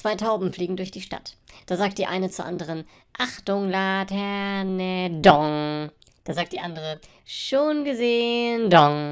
Zwei Tauben fliegen durch die Stadt. Da sagt die eine zur anderen, Achtung, Laterne, Dong. Da sagt die andere, schon gesehen, Dong.